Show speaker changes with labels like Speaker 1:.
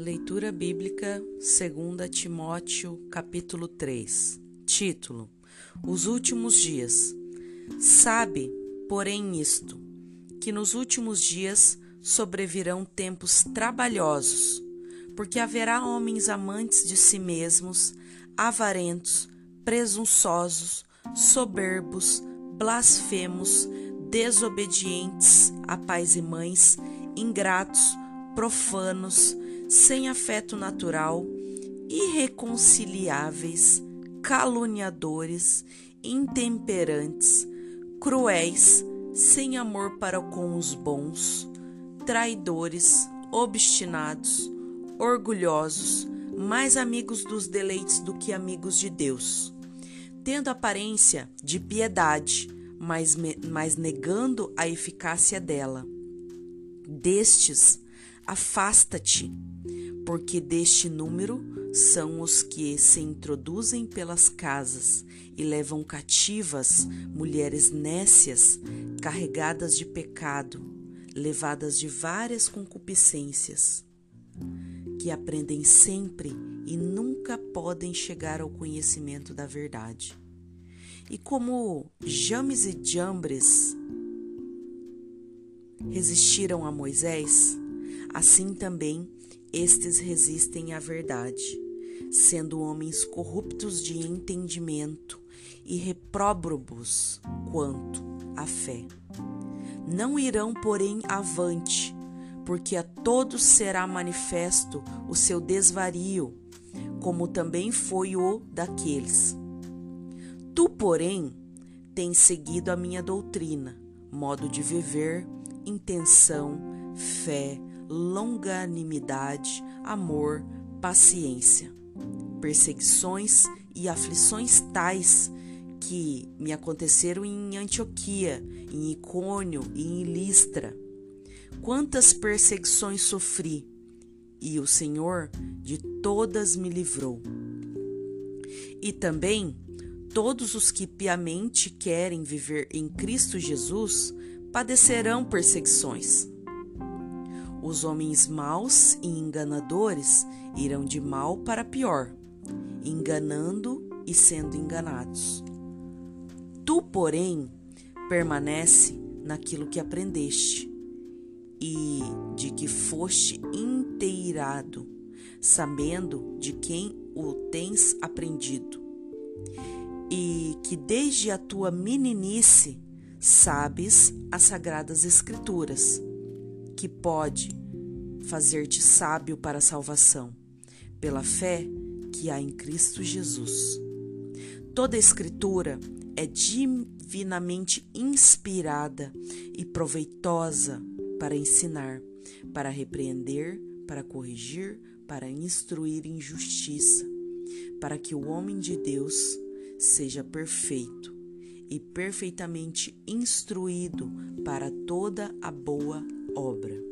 Speaker 1: Leitura bíblica 2 Timóteo, capítulo 3. Título: Os últimos dias. Sabe, porém, isto, que nos últimos dias sobrevirão tempos trabalhosos, porque haverá homens amantes de si mesmos, avarentos, presunçosos, soberbos, blasfemos, desobedientes a pais e mães, ingratos, profanos, sem afeto natural, irreconciliáveis, caluniadores, intemperantes, cruéis, sem amor para com os bons, traidores, obstinados, orgulhosos, mais amigos dos deleites do que amigos de Deus, tendo aparência de piedade, mas, mas negando a eficácia dela. Destes, afasta-te porque deste número são os que se introduzem pelas casas e levam cativas mulheres nécias, carregadas de pecado, levadas de várias concupiscências, que aprendem sempre e nunca podem chegar ao conhecimento da verdade. E como James e Jambres resistiram a Moisés, assim também estes resistem à verdade, sendo homens corruptos de entendimento e repróbros quanto à fé. Não irão, porém, avante, porque a todos será manifesto o seu desvario, como também foi o daqueles. Tu, porém, tens seguido a minha doutrina, modo de viver, intenção, fé, longanimidade, amor, paciência, perseguições e aflições tais que me aconteceram em Antioquia, em Icônio e em Listra. Quantas perseguições sofri, e o Senhor de todas me livrou. E também todos os que piamente querem viver em Cristo Jesus padecerão perseguições. Os homens maus e enganadores irão de mal para pior, enganando e sendo enganados. Tu, porém, permanece naquilo que aprendeste e de que foste inteirado, sabendo de quem o tens aprendido, e que desde a tua meninice sabes as sagradas Escrituras que pode fazer-te sábio para a salvação, pela fé que há em Cristo Jesus. Toda a Escritura é divinamente inspirada e proveitosa para ensinar, para repreender, para corrigir, para instruir em justiça, para que o homem de Deus seja perfeito e perfeitamente instruído para toda a boa obra.